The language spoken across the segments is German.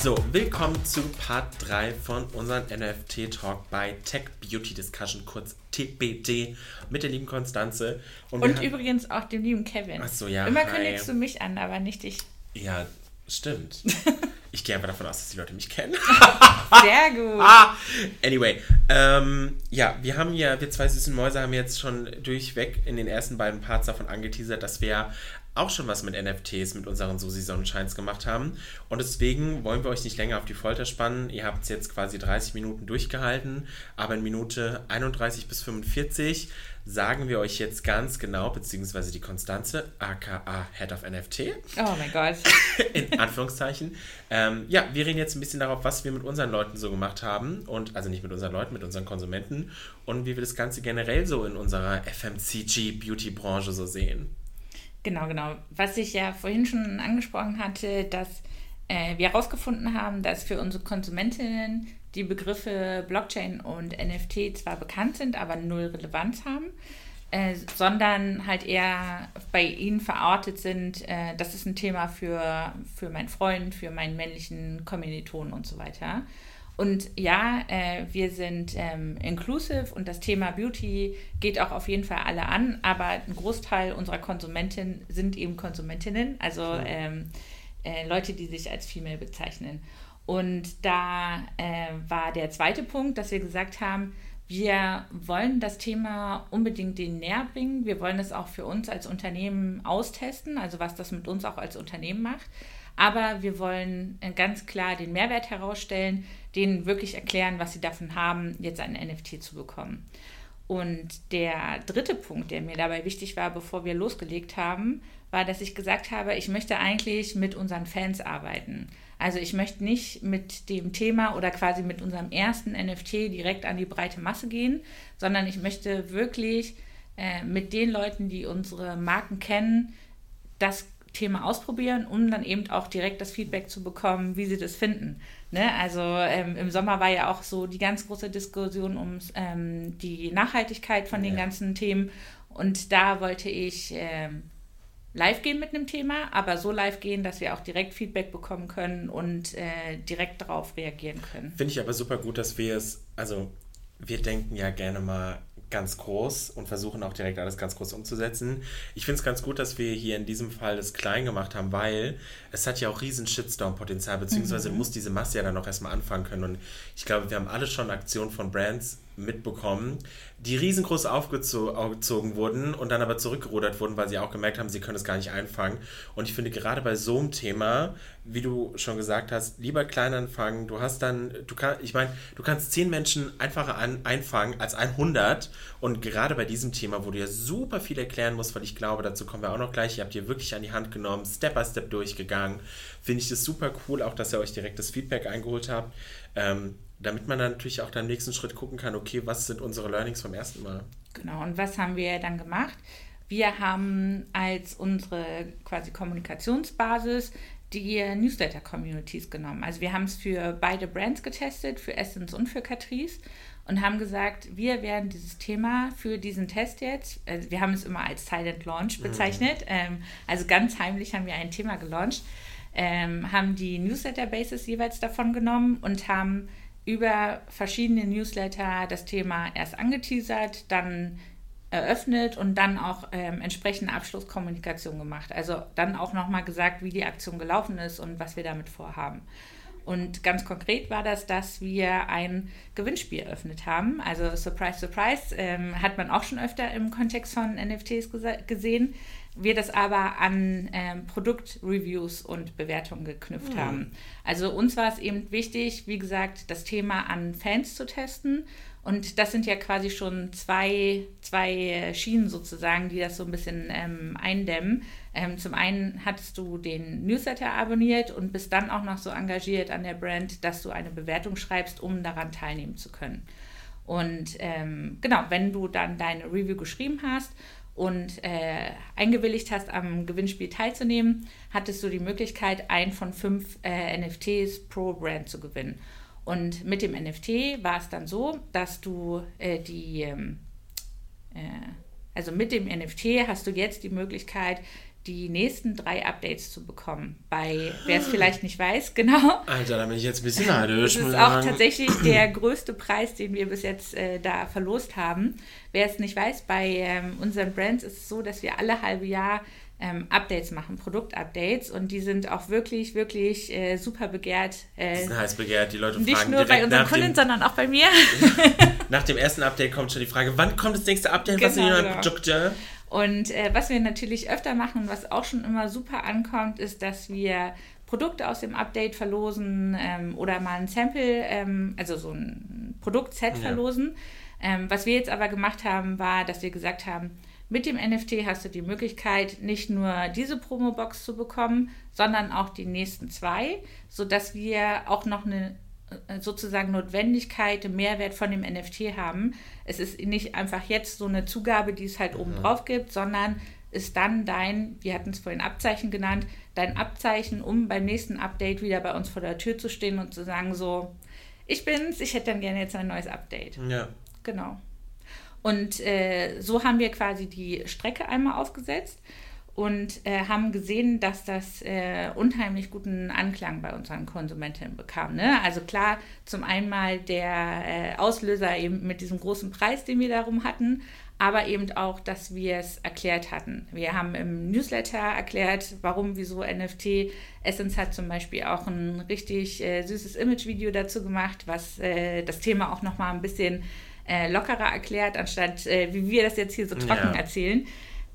So, willkommen zu Part 3 von unserem NFT-Talk bei Tech Beauty Discussion, kurz TBD, mit der lieben Konstanze. Und, Und übrigens auch dem lieben Kevin. Achso, ja. Immer kündigst du mich an, aber nicht dich. Ja, stimmt. ich gehe einfach davon aus, dass die Leute mich kennen. Sehr gut. ah, anyway, ähm, ja, wir haben ja, wir zwei süßen Mäuse haben jetzt schon durchweg in den ersten beiden Parts davon angeteasert, dass wir auch schon was mit NFTs mit unseren Susi Sonnenscheins gemacht haben. Und deswegen wollen wir euch nicht länger auf die Folter spannen. Ihr habt es jetzt quasi 30 Minuten durchgehalten, aber in Minute 31 bis 45 sagen wir euch jetzt ganz genau, beziehungsweise die Konstanze, aka Head of NFT. Oh mein Gott. In Anführungszeichen. Ähm, ja, wir reden jetzt ein bisschen darauf, was wir mit unseren Leuten so gemacht haben. Und also nicht mit unseren Leuten, mit unseren Konsumenten. Und wie wir das Ganze generell so in unserer FMCG-Beauty-Branche so sehen. Genau, genau. Was ich ja vorhin schon angesprochen hatte, dass äh, wir herausgefunden haben, dass für unsere Konsumentinnen die Begriffe Blockchain und NFT zwar bekannt sind, aber null Relevanz haben, äh, sondern halt eher bei ihnen verortet sind, äh, das ist ein Thema für, für meinen Freund, für meinen männlichen Kommilitonen und so weiter. Und ja, äh, wir sind ähm, inclusive und das Thema Beauty geht auch auf jeden Fall alle an, aber ein Großteil unserer Konsumentinnen sind eben Konsumentinnen, also ähm, äh, Leute, die sich als Female bezeichnen. Und da äh, war der zweite Punkt, dass wir gesagt haben, wir wollen das Thema unbedingt denen näher bringen. Wir wollen es auch für uns als Unternehmen austesten, also was das mit uns auch als Unternehmen macht. Aber wir wollen äh, ganz klar den Mehrwert herausstellen, denen wirklich erklären, was sie davon haben, jetzt ein NFT zu bekommen. Und der dritte Punkt, der mir dabei wichtig war, bevor wir losgelegt haben, war, dass ich gesagt habe, ich möchte eigentlich mit unseren Fans arbeiten. Also ich möchte nicht mit dem Thema oder quasi mit unserem ersten NFT direkt an die breite Masse gehen, sondern ich möchte wirklich äh, mit den Leuten, die unsere Marken kennen, das Thema ausprobieren, um dann eben auch direkt das Feedback zu bekommen, wie sie das finden. Ne? Also ähm, im Sommer war ja auch so die ganz große Diskussion um ähm, die Nachhaltigkeit von den ja. ganzen Themen. Und da wollte ich ähm, live gehen mit einem Thema, aber so live gehen, dass wir auch direkt Feedback bekommen können und äh, direkt darauf reagieren können. Finde ich aber super gut, dass wir es, also wir denken ja gerne mal ganz groß und versuchen auch direkt alles ganz groß umzusetzen. Ich finde es ganz gut, dass wir hier in diesem Fall das klein gemacht haben, weil es hat ja auch riesen Shitstorm-Potenzial, beziehungsweise mhm. du musst diese Masse ja dann auch erstmal anfangen können. Und ich glaube, wir haben alle schon Aktionen von Brands mitbekommen, die riesengroß aufgezogen wurden und dann aber zurückgerudert wurden, weil sie auch gemerkt haben, sie können es gar nicht einfangen. Und ich finde gerade bei so einem Thema, wie du schon gesagt hast, lieber klein anfangen. Du hast dann, du kannst, ich meine, du kannst zehn Menschen einfacher an, einfangen als 100. Und gerade bei diesem Thema, wo du ja super viel erklären musst, weil ich glaube, dazu kommen wir auch noch gleich. Ihr habt ihr wirklich an die Hand genommen, Step by Step durchgegangen. Finde ich das super cool, auch dass ihr euch direkt das Feedback eingeholt habt. Ähm, damit man dann natürlich auch beim nächsten Schritt gucken kann, okay, was sind unsere Learnings vom ersten Mal? Genau, und was haben wir dann gemacht? Wir haben als unsere quasi Kommunikationsbasis die Newsletter-Communities genommen. Also wir haben es für beide Brands getestet, für Essence und für Catrice und haben gesagt, wir werden dieses Thema für diesen Test jetzt, also wir haben es immer als Silent Launch mhm. bezeichnet, mhm. ähm, also ganz heimlich haben wir ein Thema gelauncht, ähm, haben die Newsletter-Bases jeweils davon genommen und haben über verschiedene Newsletter das Thema erst angeteasert, dann eröffnet und dann auch ähm, entsprechende Abschlusskommunikation gemacht. Also dann auch nochmal gesagt, wie die Aktion gelaufen ist und was wir damit vorhaben. Und ganz konkret war das, dass wir ein Gewinnspiel eröffnet haben. Also Surprise, Surprise ähm, hat man auch schon öfter im Kontext von NFTs gesehen wir das aber an ähm, Produktreviews und Bewertungen geknüpft mhm. haben. Also uns war es eben wichtig, wie gesagt, das Thema an Fans zu testen. Und das sind ja quasi schon zwei, zwei Schienen sozusagen, die das so ein bisschen ähm, eindämmen. Ähm, zum einen hattest du den Newsletter abonniert und bist dann auch noch so engagiert an der Brand, dass du eine Bewertung schreibst, um daran teilnehmen zu können. Und ähm, genau, wenn du dann deine Review geschrieben hast und äh, eingewilligt hast, am Gewinnspiel teilzunehmen, hattest du die Möglichkeit, ein von fünf äh, NFTs pro Brand zu gewinnen. Und mit dem NFT war es dann so, dass du äh, die, ähm, äh, also mit dem NFT hast du jetzt die Möglichkeit, die nächsten drei Updates zu bekommen. Bei, wer es vielleicht nicht weiß, genau. Alter, da bin ich jetzt ein bisschen neidisch. Das ist auch tatsächlich der größte Preis, den wir bis jetzt äh, da verlost haben. Wer es nicht weiß, bei ähm, unseren Brands ist es so, dass wir alle halbe Jahr ähm, Updates machen, Produktupdates und die sind auch wirklich, wirklich äh, super begehrt. Äh, die sind heiß begehrt, die Leute nicht fragen nur bei unseren Kunden, sondern auch bei mir. nach dem ersten Update kommt schon die Frage, wann kommt das nächste Update, genau, was in jemand genau. Produkte? Und äh, was wir natürlich öfter machen und was auch schon immer super ankommt, ist, dass wir Produkte aus dem Update verlosen ähm, oder mal ein Sample, ähm, also so ein Produktset ja. verlosen. Ähm, was wir jetzt aber gemacht haben, war, dass wir gesagt haben, mit dem NFT hast du die Möglichkeit, nicht nur diese Promo-Box zu bekommen, sondern auch die nächsten zwei, sodass wir auch noch eine äh, sozusagen Notwendigkeit, Mehrwert von dem NFT haben. Es ist nicht einfach jetzt so eine Zugabe, die es halt oben drauf gibt, sondern ist dann dein, wir hatten es vorhin Abzeichen genannt, dein Abzeichen, um beim nächsten Update wieder bei uns vor der Tür zu stehen und zu sagen, so, ich bin's, ich hätte dann gerne jetzt ein neues Update. Ja. Genau. Und äh, so haben wir quasi die Strecke einmal aufgesetzt und äh, haben gesehen, dass das äh, unheimlich guten Anklang bei unseren Konsumentinnen bekam. Ne? Also klar, zum einen mal der äh, Auslöser eben mit diesem großen Preis, den wir darum hatten, aber eben auch, dass wir es erklärt hatten. Wir haben im Newsletter erklärt, warum, wieso NFT. Essence hat zum Beispiel auch ein richtig äh, süßes Image-Video dazu gemacht, was äh, das Thema auch nochmal ein bisschen äh, lockerer erklärt, anstatt äh, wie wir das jetzt hier so trocken ja. erzählen.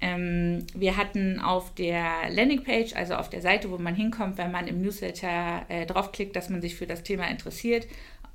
Ähm, wir hatten auf der Landingpage, also auf der Seite, wo man hinkommt, wenn man im Newsletter äh, draufklickt, dass man sich für das Thema interessiert,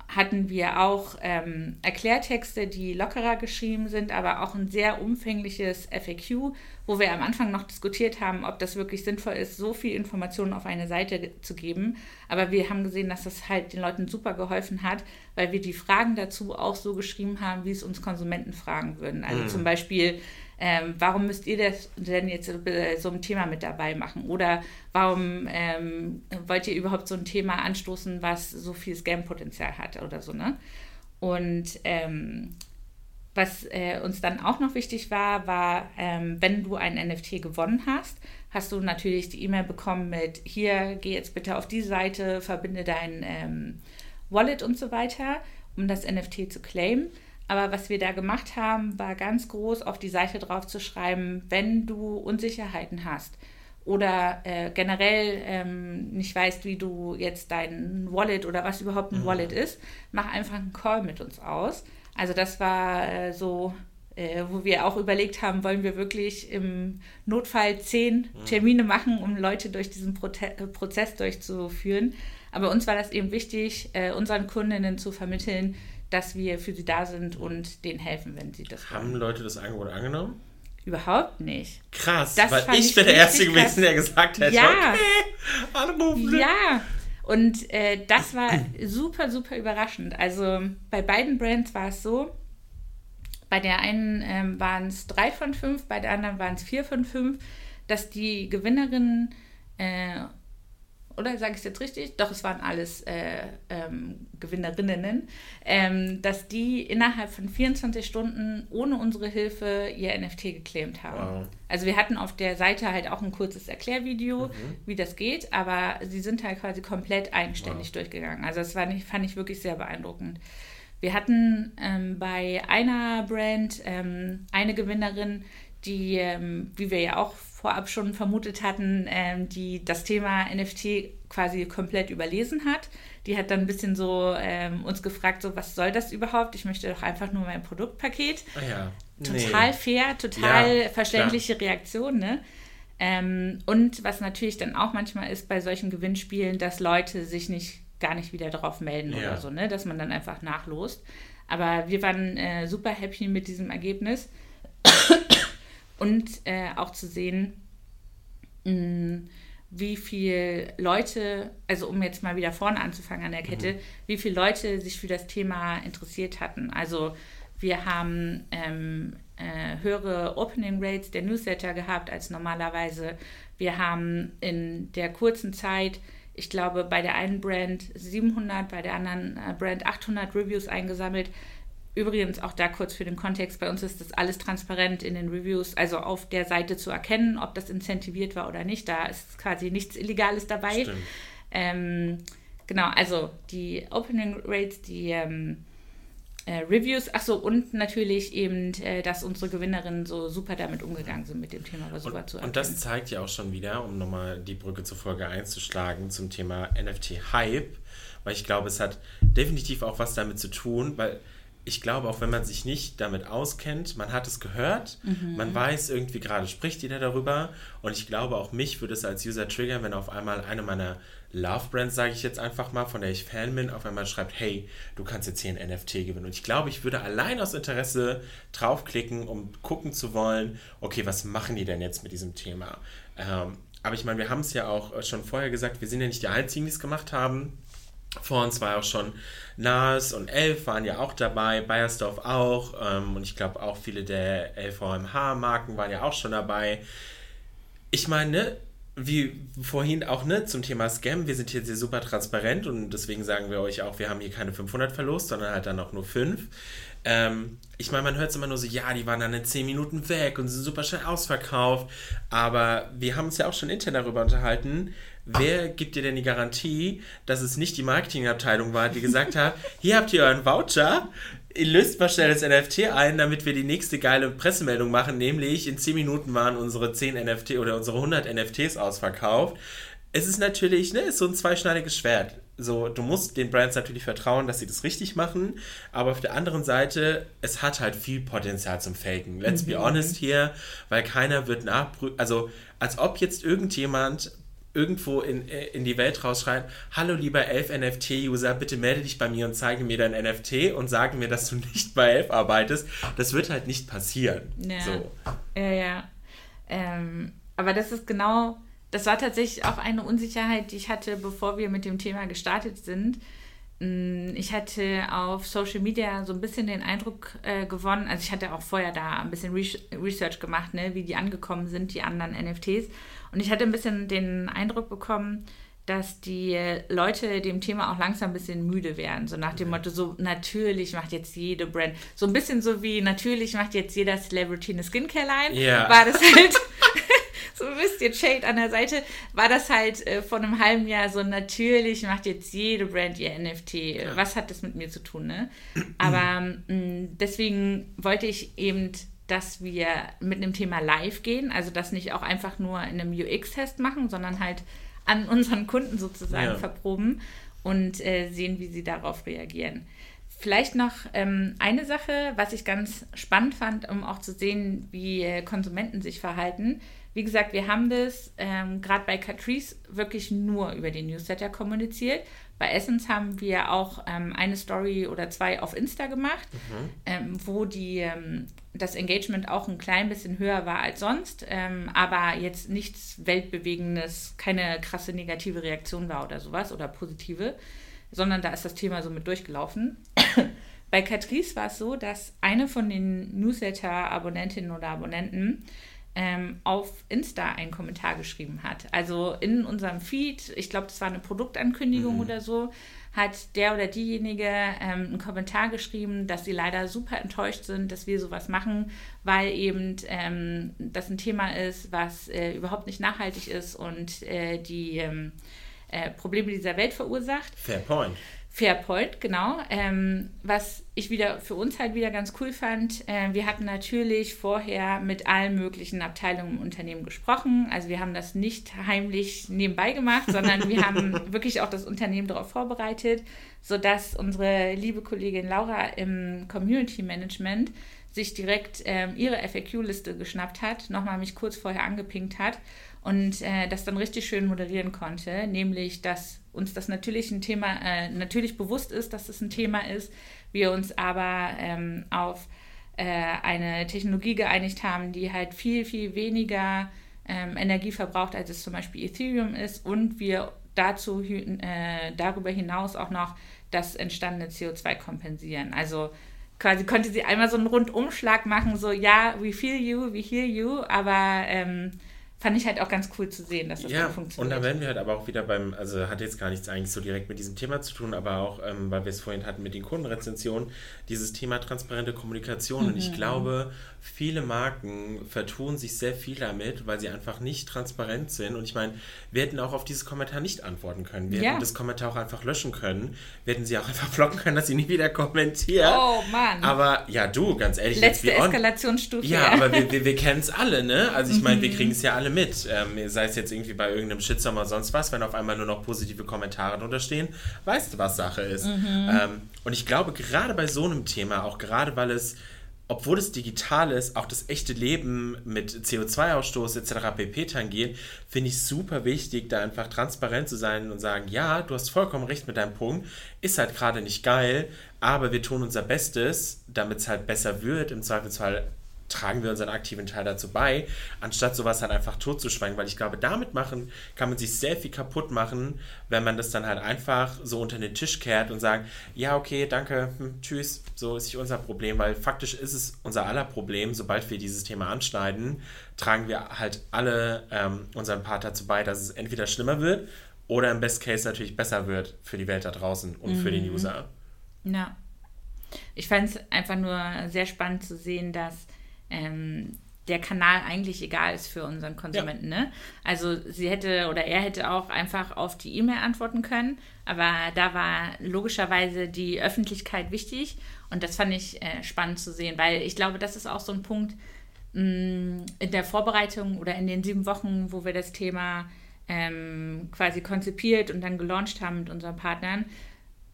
hatten wir auch ähm, Erklärtexte, die lockerer geschrieben sind, aber auch ein sehr umfängliches FAQ, wo wir am Anfang noch diskutiert haben, ob das wirklich sinnvoll ist, so viel Informationen auf eine Seite zu geben. Aber wir haben gesehen, dass das halt den Leuten super geholfen hat, weil wir die Fragen dazu auch so geschrieben haben, wie es uns Konsumenten fragen würden. Also mhm. zum Beispiel, ähm, warum müsst ihr das denn jetzt so ein Thema mit dabei machen? Oder warum ähm, wollt ihr überhaupt so ein Thema anstoßen, was so viel Scam-Potenzial hat oder so, ne? Und ähm, was äh, uns dann auch noch wichtig war, war, ähm, wenn du ein NFT gewonnen hast, hast du natürlich die E-Mail bekommen mit, hier, geh jetzt bitte auf die Seite, verbinde dein ähm, Wallet und so weiter, um das NFT zu claimen. Aber was wir da gemacht haben, war ganz groß auf die Seite drauf zu schreiben, wenn du Unsicherheiten hast oder äh, generell ähm, nicht weißt, wie du jetzt dein Wallet oder was überhaupt ein mhm. Wallet ist, mach einfach einen Call mit uns aus. Also das war äh, so, äh, wo wir auch überlegt haben, wollen wir wirklich im Notfall zehn mhm. Termine machen, um Leute durch diesen Prote Prozess durchzuführen. Aber uns war das eben wichtig, äh, unseren Kundinnen zu vermitteln, dass wir für sie da sind und denen helfen, wenn sie das Haben wollen. Leute das Angebot angenommen? Überhaupt nicht. Krass, das weil ich, bin der Erste gewesen, der gesagt hätte, ja. okay, anrufen. Ja, und äh, das war super, super überraschend. Also bei beiden Brands war es so, bei der einen ähm, waren es drei von fünf, bei der anderen waren es vier von fünf, dass die Gewinnerinnen äh, oder sage ich es jetzt richtig? Doch, es waren alles äh, ähm, Gewinnerinnen, ähm, dass die innerhalb von 24 Stunden ohne unsere Hilfe ihr NFT geclaimt haben. Wow. Also wir hatten auf der Seite halt auch ein kurzes Erklärvideo, mhm. wie das geht, aber sie sind halt quasi komplett eigenständig wow. durchgegangen. Also das war nicht, fand ich wirklich sehr beeindruckend. Wir hatten ähm, bei einer Brand ähm, eine Gewinnerin, die, ähm, wie wir ja auch vorab schon vermutet hatten, ähm, die das Thema NFT quasi komplett überlesen hat. Die hat dann ein bisschen so ähm, uns gefragt, so was soll das überhaupt? Ich möchte doch einfach nur mein Produktpaket. Ah ja. Total nee. fair, total ja, verständliche klar. Reaktion, ne? Ähm, und was natürlich dann auch manchmal ist bei solchen Gewinnspielen, dass Leute sich nicht gar nicht wieder darauf melden ja. oder so, ne? Dass man dann einfach nachlost. Aber wir waren äh, super happy mit diesem Ergebnis und äh, auch zu sehen, mh, mm, wie viele Leute, also um jetzt mal wieder vorne anzufangen an der Kette, mhm. wie viele Leute sich für das Thema interessiert hatten. Also wir haben ähm, äh, höhere Opening Rates der Newsletter gehabt als normalerweise. Wir haben in der kurzen Zeit, ich glaube, bei der einen Brand 700, bei der anderen äh, Brand 800 Reviews eingesammelt übrigens auch da kurz für den Kontext, bei uns ist das alles transparent in den Reviews, also auf der Seite zu erkennen, ob das incentiviert war oder nicht. Da ist quasi nichts Illegales dabei. Ähm, genau, also die Opening Rates, die ähm, äh, Reviews, achso, und natürlich eben, äh, dass unsere Gewinnerinnen so super damit umgegangen sind mit dem Thema, war super und, zu erkennen. Und das zeigt ja auch schon wieder, um nochmal die Brücke zur Folge einzuschlagen, zum Thema NFT-Hype, weil ich glaube, es hat definitiv auch was damit zu tun, weil ich glaube, auch wenn man sich nicht damit auskennt, man hat es gehört, mhm. man weiß irgendwie gerade spricht jeder darüber und ich glaube, auch mich würde es als User triggern, wenn auf einmal eine meiner Love Brands, sage ich jetzt einfach mal, von der ich Fan bin, auf einmal schreibt, hey, du kannst jetzt hier ein NFT gewinnen. Und ich glaube, ich würde allein aus Interesse draufklicken, um gucken zu wollen, okay, was machen die denn jetzt mit diesem Thema? Ähm, aber ich meine, wir haben es ja auch schon vorher gesagt, wir sind ja nicht die Einzigen, die es gemacht haben. Vor uns war auch schon Nas und Elf waren ja auch dabei, Bayersdorf auch ähm, und ich glaube auch viele der LVMH-Marken waren ja auch schon dabei. Ich meine, wie vorhin auch ne, zum Thema Scam, wir sind hier sehr super transparent und deswegen sagen wir euch auch, wir haben hier keine 500 verlost, sondern halt dann auch nur 5. Ähm, ich meine, man hört es immer nur so, ja, die waren dann in 10 Minuten weg und sind super schnell ausverkauft. Aber wir haben uns ja auch schon intern darüber unterhalten, wer gibt dir denn die Garantie, dass es nicht die Marketingabteilung war, die gesagt hat, hier habt ihr euren Voucher, ihr löst mal schnell das NFT ein, damit wir die nächste geile Pressemeldung machen, nämlich in 10 Minuten waren unsere 10 NFT oder unsere 100 NFTs ausverkauft. Es ist natürlich, ne, ist so ein zweischneidiges Schwert. So, du musst den Brands natürlich vertrauen, dass sie das richtig machen, aber auf der anderen Seite, es hat halt viel Potenzial zum Faken. Let's mhm. be honest hier, weil keiner wird nachprüfen, also als ob jetzt irgendjemand irgendwo in, in die Welt rausschreien, hallo lieber Elf NFT-User, bitte melde dich bei mir und zeige mir dein NFT und sage mir, dass du nicht bei Elf arbeitest. Das wird halt nicht passieren. Ja, so. ja. ja. Ähm, aber das ist genau, das war tatsächlich auch eine Unsicherheit, die ich hatte, bevor wir mit dem Thema gestartet sind. Mm, ich hatte auf Social Media so ein bisschen den Eindruck äh, gewonnen, also ich hatte auch vorher da ein bisschen Research gemacht, ne, wie die angekommen sind, die anderen NFTs. Und ich hatte ein bisschen den Eindruck bekommen, dass die Leute dem Thema auch langsam ein bisschen müde werden. So nach dem Motto, so natürlich macht jetzt jede Brand, so ein bisschen so wie natürlich macht jetzt jeder Celebrity eine Skincare-Line. Yeah. War das halt, so wisst ihr, Shade an der Seite, war das halt äh, vor einem halben Jahr so natürlich macht jetzt jede Brand ihr NFT. Ja. Was hat das mit mir zu tun, ne? Aber mh, mm, deswegen wollte ich eben dass wir mit einem Thema live gehen, also das nicht auch einfach nur in einem UX-Test machen, sondern halt an unseren Kunden sozusagen ja. verproben und äh, sehen, wie sie darauf reagieren. Vielleicht noch ähm, eine Sache, was ich ganz spannend fand, um auch zu sehen, wie äh, Konsumenten sich verhalten. Wie gesagt, wir haben das ähm, gerade bei Catrice wirklich nur über den Newsletter kommuniziert. Bei Essence haben wir auch ähm, eine Story oder zwei auf Insta gemacht, mhm. ähm, wo die, ähm, das Engagement auch ein klein bisschen höher war als sonst, ähm, aber jetzt nichts Weltbewegendes, keine krasse negative Reaktion war oder sowas oder positive, sondern da ist das Thema so mit durchgelaufen. Bei Catrice war es so, dass eine von den Newsletter-Abonnentinnen oder Abonnenten ähm, auf Insta einen Kommentar geschrieben hat. Also in unserem Feed, ich glaube, das war eine Produktankündigung mhm. oder so, hat der oder diejenige ähm, einen Kommentar geschrieben, dass sie leider super enttäuscht sind, dass wir sowas machen, weil eben ähm, das ein Thema ist, was äh, überhaupt nicht nachhaltig ist und äh, die ähm, äh, Probleme dieser Welt verursacht. Fair point. Fairpoint, genau. Ähm, was ich wieder für uns halt wieder ganz cool fand, äh, wir hatten natürlich vorher mit allen möglichen Abteilungen im Unternehmen gesprochen. Also wir haben das nicht heimlich nebenbei gemacht, sondern wir haben wirklich auch das Unternehmen darauf vorbereitet, sodass unsere liebe Kollegin Laura im Community Management sich direkt ähm, ihre FAQ-Liste geschnappt hat, nochmal mich kurz vorher angepinkt hat und äh, das dann richtig schön moderieren konnte, nämlich dass uns das natürlich ein Thema, äh, natürlich bewusst ist, dass es ein Thema ist, wir uns aber ähm, auf äh, eine Technologie geeinigt haben, die halt viel, viel weniger ähm, Energie verbraucht, als es zum Beispiel Ethereum ist und wir dazu äh, darüber hinaus auch noch das entstandene CO2 kompensieren. Also quasi konnte sie einmal so einen Rundumschlag machen, so ja, we feel you, we hear you, aber ähm, fand ich halt auch ganz cool zu sehen, dass das ja, funktioniert. Und da werden wir halt aber auch wieder beim, also hat jetzt gar nichts eigentlich so direkt mit diesem Thema zu tun, aber auch, ähm, weil wir es vorhin hatten mit den Kundenrezensionen, dieses Thema transparente Kommunikation. Mhm. Und ich mhm. glaube, viele Marken vertun sich sehr viel damit, weil sie einfach nicht transparent sind. Und ich meine, wir hätten auch auf dieses Kommentar nicht antworten können. Wir ja. hätten das Kommentar auch einfach löschen können. Wir hätten sie auch einfach blocken können, dass sie nie wieder kommentiert. Oh Mann. Aber ja, du, ganz ehrlich. Letzte Eskalationsstufe. Ja, ja, aber wir, wir, wir kennen es alle, ne? Also ich meine, mhm. wir kriegen es ja alle mit. Ähm, sei es jetzt irgendwie bei irgendeinem Shitstorm oder sonst was, wenn auf einmal nur noch positive Kommentare drunter stehen, weißt du, was Sache ist. Mhm. Ähm, und ich glaube, gerade bei so einem Thema, auch gerade weil es obwohl es digital ist, auch das echte Leben mit CO2-Ausstoß etc. pp. tangiert, finde ich super wichtig, da einfach transparent zu sein und sagen, ja, du hast vollkommen recht mit deinem Punkt, ist halt gerade nicht geil, aber wir tun unser Bestes, damit es halt besser wird, im Zweifelsfall tragen wir unseren aktiven Teil dazu bei, anstatt sowas halt einfach totzuschweigen, weil ich glaube, damit machen kann man sich sehr viel kaputt machen, wenn man das dann halt einfach so unter den Tisch kehrt und sagt, ja, okay, danke, hm, tschüss, so ist nicht unser Problem, weil faktisch ist es unser aller Problem, sobald wir dieses Thema anschneiden, tragen wir halt alle ähm, unseren Part dazu bei, dass es entweder schlimmer wird oder im Best Case natürlich besser wird für die Welt da draußen und mhm. für den mhm. User. Ja. Ich fand es einfach nur sehr spannend zu sehen, dass ähm, der Kanal eigentlich egal ist für unseren Konsumenten. Ja. Ne? Also sie hätte oder er hätte auch einfach auf die E-Mail antworten können, aber da war logischerweise die Öffentlichkeit wichtig und das fand ich äh, spannend zu sehen, weil ich glaube, das ist auch so ein Punkt mh, mm, in der Vorbereitung oder in den sieben Wochen, wo wir das Thema ähm, quasi konzipiert und dann gelauncht haben mit unseren Partnern,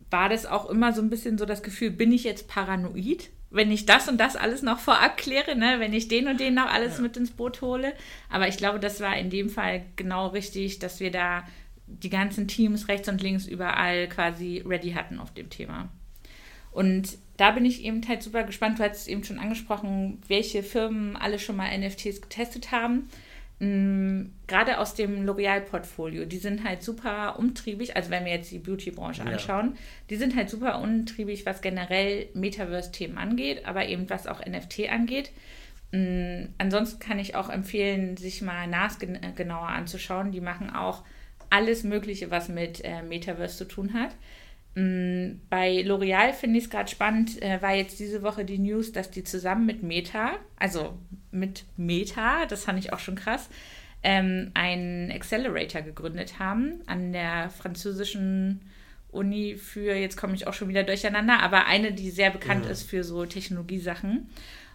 war das auch immer so ein bisschen so das Gefühl, bin ich jetzt paranoid? Wenn ich das und das alles noch vorab kläre, ne? wenn ich den und den noch alles ja. mit ins Boot hole. Aber ich glaube, das war in dem Fall genau richtig, dass wir da die ganzen Teams rechts und links überall quasi ready hatten auf dem Thema. Und da bin ich eben halt super gespannt. Du hast eben schon angesprochen, welche Firmen alle schon mal NFTs getestet haben. Mm, gerade aus dem L'Oreal-Portfolio, die sind halt super umtriebig, also wenn wir jetzt die Beauty-Branche anschauen, ja. die sind halt super umtriebig, was generell Metaverse-Themen angeht, aber eben was auch NFT angeht. Mhm. Ansonsten kann ich auch empfehlen, sich mal NAS gen genauer anzuschauen. Die machen auch alles Mögliche, was mit äh, Metaverse zu tun hat. Mm, bei L'Oreal finde ich es gerade spannend, äh, war jetzt diese Woche die News, dass die zusammen mit Meta, also mit Meta, das fand ich auch schon krass, ähm, einen Accelerator gegründet haben an der französischen Uni für, jetzt komme ich auch schon wieder durcheinander, aber eine, die sehr bekannt ja. ist für so Technologiesachen.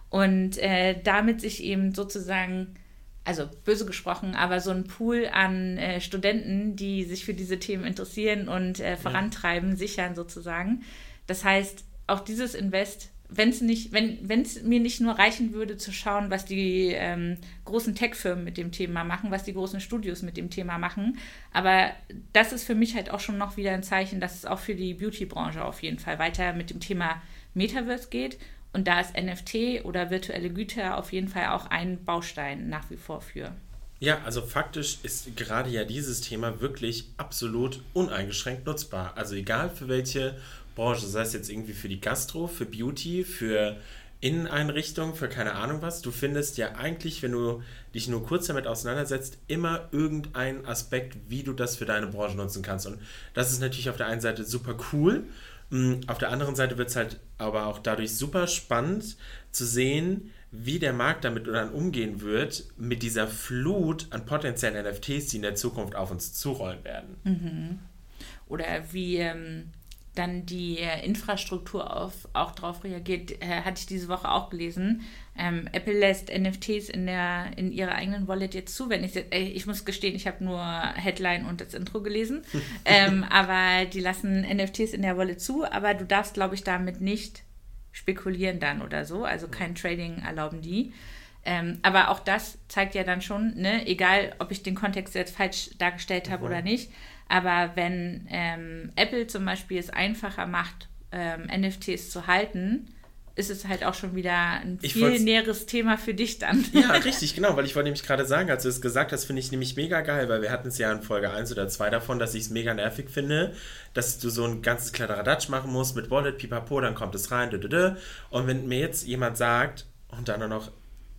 Und äh, damit sich eben sozusagen also böse gesprochen, aber so ein Pool an äh, Studenten, die sich für diese Themen interessieren und äh, vorantreiben, ja. sichern sozusagen. Das heißt, auch dieses Invest, wenn es nicht, wenn es mir nicht nur reichen würde zu schauen, was die ähm, großen Tech-Firmen mit dem Thema machen, was die großen Studios mit dem Thema machen, aber das ist für mich halt auch schon noch wieder ein Zeichen, dass es auch für die Beauty-Branche auf jeden Fall weiter mit dem Thema Metaverse geht und da ist NFT oder virtuelle Güter auf jeden Fall auch ein Baustein nach wie vor für. Ja, also faktisch ist gerade ja dieses Thema wirklich absolut uneingeschränkt nutzbar. Also egal für welche Branche, sei es jetzt irgendwie für die Gastro, für Beauty, für Inneneinrichtungen, für keine Ahnung was. Du findest ja eigentlich, wenn du dich nur kurz damit auseinandersetzt, immer irgendeinen Aspekt, wie du das für deine Branche nutzen kannst. Und das ist natürlich auf der einen Seite super cool auf der anderen Seite wird es halt aber auch dadurch super spannend zu sehen, wie der Markt damit dann umgehen wird, mit dieser Flut an potenziellen NFTs, die in der Zukunft auf uns zurollen werden. Mhm. Oder wie ähm, dann die äh, Infrastruktur auf, auch darauf reagiert, äh, hatte ich diese Woche auch gelesen. Ähm, Apple lässt NFTs in, der, in ihrer eigenen Wallet jetzt zu. Wenn ich, äh, ich muss gestehen, ich habe nur Headline und das Intro gelesen. ähm, aber die lassen NFTs in der Wallet zu, aber du darfst, glaube ich, damit nicht spekulieren dann oder so. Also kein Trading erlauben die. Ähm, aber auch das zeigt ja dann schon, ne, egal ob ich den Kontext jetzt falsch dargestellt habe mhm. oder nicht, aber wenn ähm, Apple zum Beispiel es einfacher macht, ähm, NFTs zu halten, ist es halt auch schon wieder ein viel näheres Thema für dich dann. Ja, richtig, genau, weil ich wollte nämlich gerade sagen, als du es gesagt hast, finde ich nämlich mega geil, weil wir hatten es ja in Folge 1 oder 2 davon, dass ich es mega nervig finde, dass du so ein ganzes Kladderadatsch machen musst mit Wallet, pipapo, dann kommt es rein, dü. und wenn mir jetzt jemand sagt, und dann noch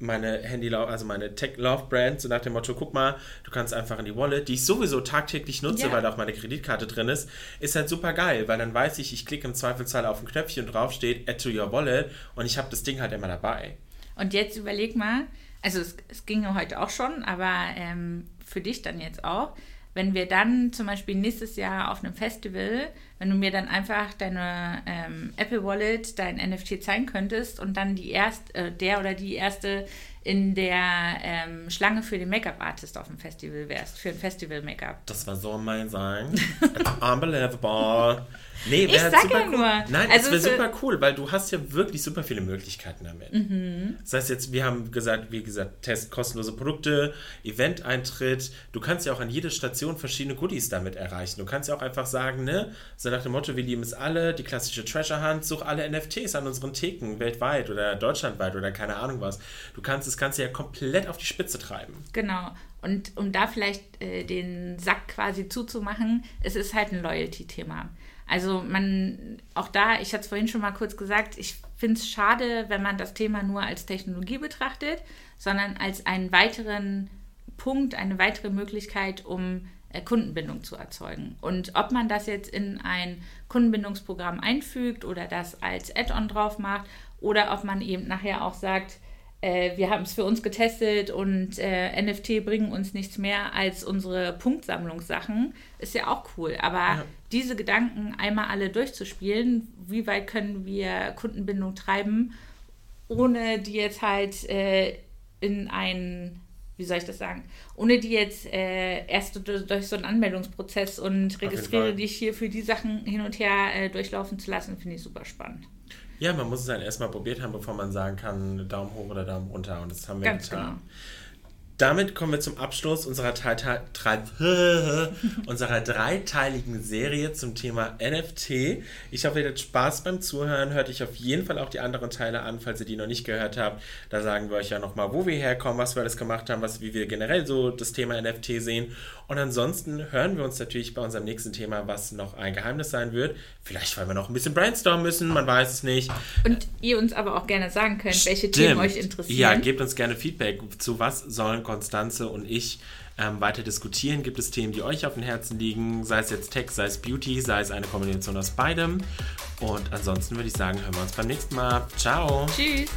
meine Handy, also meine Tech Love Brand, so nach dem Motto, guck mal, du kannst einfach in die Wallet, die ich sowieso tagtäglich nutze, ja. weil da auch meine Kreditkarte drin ist, ist halt super geil, weil dann weiß ich, ich klicke im Zweifelsfall auf ein Knöpfchen und drauf steht Add to your Wallet und ich habe das Ding halt immer dabei. Und jetzt überleg mal, also es, es ginge heute auch schon, aber ähm, für dich dann jetzt auch, wenn wir dann zum Beispiel nächstes Jahr auf einem Festival, wenn du mir dann einfach deine ähm, Apple Wallet, dein NFT zeigen könntest und dann die erst, äh, der oder die erste in der ähm, Schlange für den Make-up-Artist auf dem Festival wärst, für ein Festival-Make-up. Das war so mein Sein. unbelievable. Nee, ich sag ja cool. nur. Nein, also das wäre super cool, weil du hast ja wirklich super viele Möglichkeiten damit. Mhm. Das heißt jetzt, wir haben gesagt, wie gesagt, Test kostenlose Produkte, Event-Eintritt. Du kannst ja auch an jede Station verschiedene Goodies damit erreichen. Du kannst ja auch einfach sagen, ne, so nach dem Motto, wir lieben es alle, die klassische Treasure Hunt, such alle NFTs an unseren Theken weltweit oder deutschlandweit oder keine Ahnung was. Du kannst das Ganze ja komplett auf die Spitze treiben. Genau. Und um da vielleicht äh, den Sack quasi zuzumachen, es ist halt ein Loyalty-Thema. Also man, auch da, ich hatte es vorhin schon mal kurz gesagt, ich finde es schade, wenn man das Thema nur als Technologie betrachtet, sondern als einen weiteren Punkt, eine weitere Möglichkeit, um äh, Kundenbindung zu erzeugen. Und ob man das jetzt in ein Kundenbindungsprogramm einfügt oder das als Add-on drauf macht oder ob man eben nachher auch sagt, äh, wir haben es für uns getestet und äh, NFT bringen uns nichts mehr als unsere Punktsammlungssachen, ist ja auch cool. Aber ja. diese Gedanken einmal alle durchzuspielen, wie weit können wir Kundenbindung treiben, ohne die jetzt halt äh, in ein wie soll ich das sagen, ohne die jetzt äh, erst durch, durch, so einen Anmeldungsprozess und registriere dich hier für die Sachen hin und her äh, durchlaufen zu lassen, finde ich super spannend. Ja, man muss es halt erstmal probiert haben, bevor man sagen kann, Daumen hoch oder Daumen runter. Und das haben wir Ganz getan. Genau. Damit kommen wir zum Abschluss unserer, unserer dreiteiligen Serie zum Thema NFT. Ich hoffe, ihr hattet Spaß beim Zuhören. Hört euch auf jeden Fall auch die anderen Teile an, falls ihr die noch nicht gehört habt. Da sagen wir euch ja nochmal, wo wir herkommen, was wir alles gemacht haben, was, wie wir generell so das Thema NFT sehen. Und ansonsten hören wir uns natürlich bei unserem nächsten Thema, was noch ein Geheimnis sein wird. Vielleicht, weil wir noch ein bisschen brainstormen müssen, man weiß es nicht. Und ihr uns aber auch gerne sagen könnt, welche Themen euch interessieren. Ja, gebt uns gerne Feedback. Zu was sollen Konstanze und ich ähm, weiter diskutieren? Gibt es Themen, die euch auf dem Herzen liegen? Sei es jetzt Tech, sei es Beauty, sei es eine Kombination aus beidem. Und ansonsten würde ich sagen, hören wir uns beim nächsten Mal. Ciao. Tschüss.